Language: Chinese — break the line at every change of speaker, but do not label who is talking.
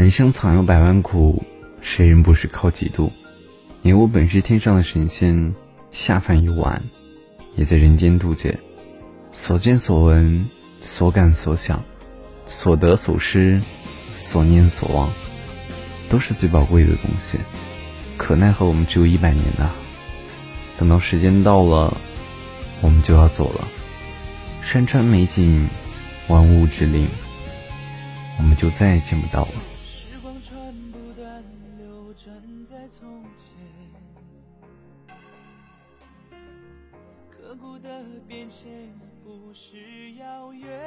人生藏有百万苦，谁人不是靠几度？你我本是天上的神仙，下凡游玩，也在人间渡劫。所见所闻，所感所想，所得所失，所念所忘，都是最宝贵的东西。可奈何我们只有一百年呐！等到时间到了，我们就要走了。山川美景，万物之灵，我们就再也见不到了。船不断流转，在从前，刻骨的变迁不是遥远。